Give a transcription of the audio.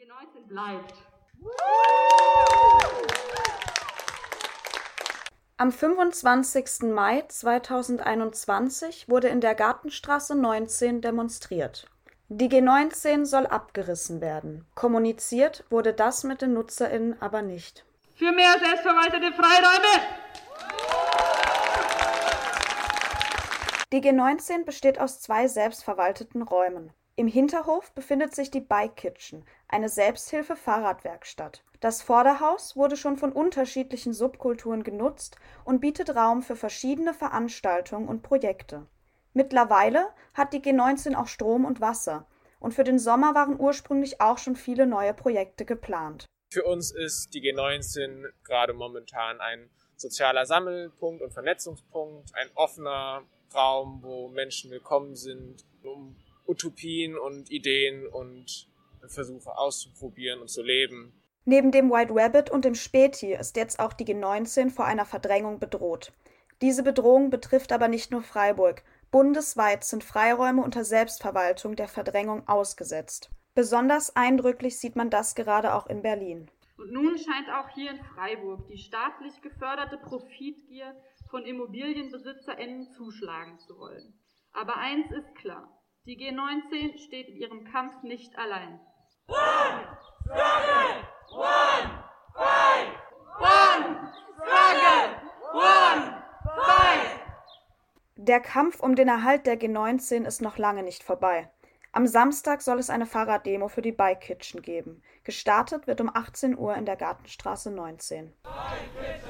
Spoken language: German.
G19 bleibt. Am 25. Mai 2021 wurde in der Gartenstraße 19 demonstriert. Die G19 soll abgerissen werden. Kommuniziert wurde das mit den NutzerInnen aber nicht. Für mehr selbstverwaltete Freiräume! Die G19 besteht aus zwei selbstverwalteten Räumen. Im Hinterhof befindet sich die Bike Kitchen, eine Selbsthilfe-Fahrradwerkstatt. Das Vorderhaus wurde schon von unterschiedlichen Subkulturen genutzt und bietet Raum für verschiedene Veranstaltungen und Projekte. Mittlerweile hat die G19 auch Strom und Wasser, und für den Sommer waren ursprünglich auch schon viele neue Projekte geplant. Für uns ist die G19 gerade momentan ein sozialer Sammelpunkt und Vernetzungspunkt, ein offener Raum, wo Menschen willkommen sind, um Utopien und Ideen und Versuche auszuprobieren und zu leben. Neben dem White Rabbit und dem Späti ist jetzt auch die G19 vor einer Verdrängung bedroht. Diese Bedrohung betrifft aber nicht nur Freiburg. Bundesweit sind Freiräume unter Selbstverwaltung der Verdrängung ausgesetzt. Besonders eindrücklich sieht man das gerade auch in Berlin. Und nun scheint auch hier in Freiburg die staatlich geförderte Profitgier von ImmobilienbesitzerInnen zuschlagen zu wollen. Aber eins ist klar: Die G19 steht in ihrem Kampf nicht allein. One struggle, one fight! One struggle, one fight! Der Kampf um den Erhalt der G19 ist noch lange nicht vorbei. Am Samstag soll es eine Fahrraddemo für die Bike Kitchen geben. Gestartet wird um 18 Uhr in der Gartenstraße 19. Bike Kitchen!